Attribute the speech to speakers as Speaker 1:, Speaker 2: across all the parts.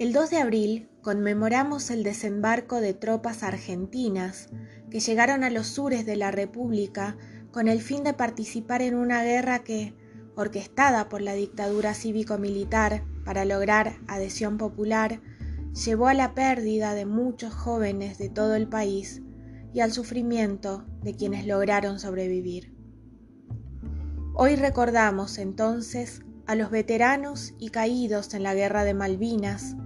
Speaker 1: El 2 de abril conmemoramos el desembarco de tropas argentinas que llegaron a los sures de la República con el fin de participar en una guerra que, orquestada por la dictadura cívico-militar para lograr adhesión popular, llevó a la pérdida de muchos jóvenes de todo el país y al sufrimiento de quienes lograron sobrevivir. Hoy recordamos entonces a los veteranos y caídos en la guerra de Malvinas,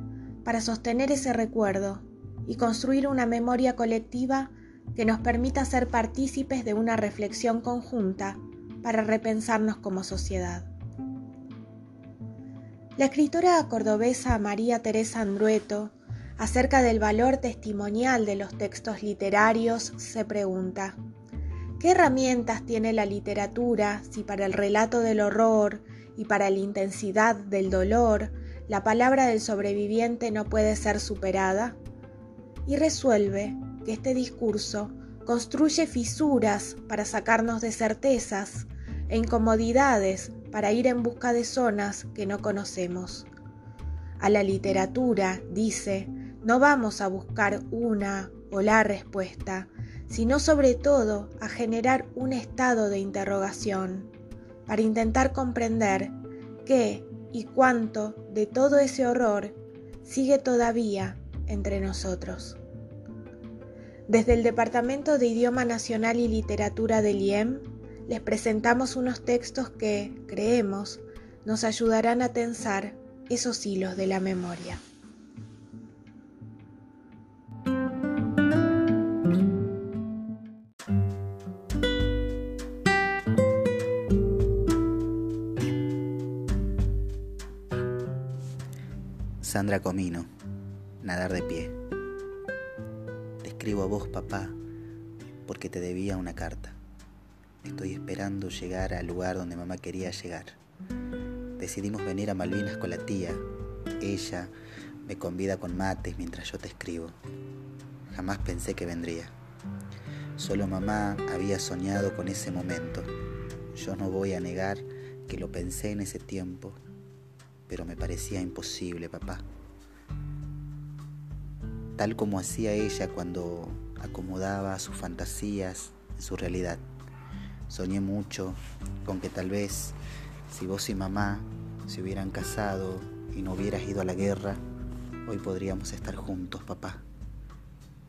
Speaker 1: para sostener ese recuerdo y construir una memoria colectiva que nos permita ser partícipes de una reflexión conjunta para repensarnos como sociedad. La escritora cordobesa María Teresa Andrueto, acerca del valor testimonial de los textos literarios, se pregunta, ¿qué herramientas tiene la literatura si para el relato del horror y para la intensidad del dolor la palabra del sobreviviente no puede ser superada, y resuelve que este discurso construye fisuras para sacarnos de certezas e incomodidades para ir en busca de zonas que no conocemos. A la literatura, dice, no vamos a buscar una o la respuesta, sino sobre todo a generar un estado de interrogación, para intentar comprender qué y cuánto de todo ese horror sigue todavía entre nosotros. Desde el Departamento de Idioma Nacional y Literatura del IEM les presentamos unos textos que, creemos, nos ayudarán a tensar esos hilos de la memoria.
Speaker 2: Sandra Comino, nadar de pie. Te escribo a vos, papá, porque te debía una carta. Estoy esperando llegar al lugar donde mamá quería llegar. Decidimos venir a Malvinas con la tía. Ella me convida con mates mientras yo te escribo. Jamás pensé que vendría. Solo mamá había soñado con ese momento. Yo no voy a negar que lo pensé en ese tiempo pero me parecía imposible, papá. Tal como hacía ella cuando acomodaba sus fantasías en su realidad. Soñé mucho con que tal vez si vos y mamá se hubieran casado y no hubieras ido a la guerra, hoy podríamos estar juntos, papá.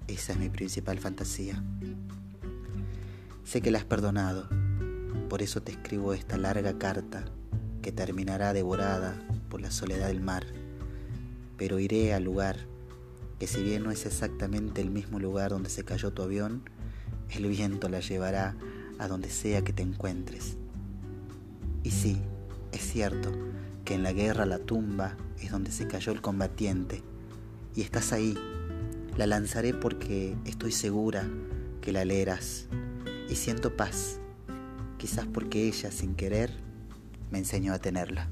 Speaker 2: Esa es mi principal fantasía. Sé que la has perdonado, por eso te escribo esta larga carta que terminará devorada la soledad del mar, pero iré al lugar que si bien no es exactamente el mismo lugar donde se cayó tu avión, el viento la llevará a donde sea que te encuentres. Y sí, es cierto que en la guerra la tumba es donde se cayó el combatiente, y estás ahí. La lanzaré porque estoy segura que la leerás, y siento paz, quizás porque ella, sin querer, me enseñó a tenerla.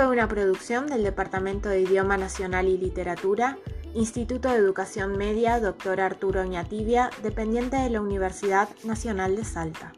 Speaker 1: Fue una producción del Departamento de Idioma Nacional y Literatura, Instituto de Educación Media Dr. Arturo Oñatibia, dependiente de la Universidad Nacional de Salta.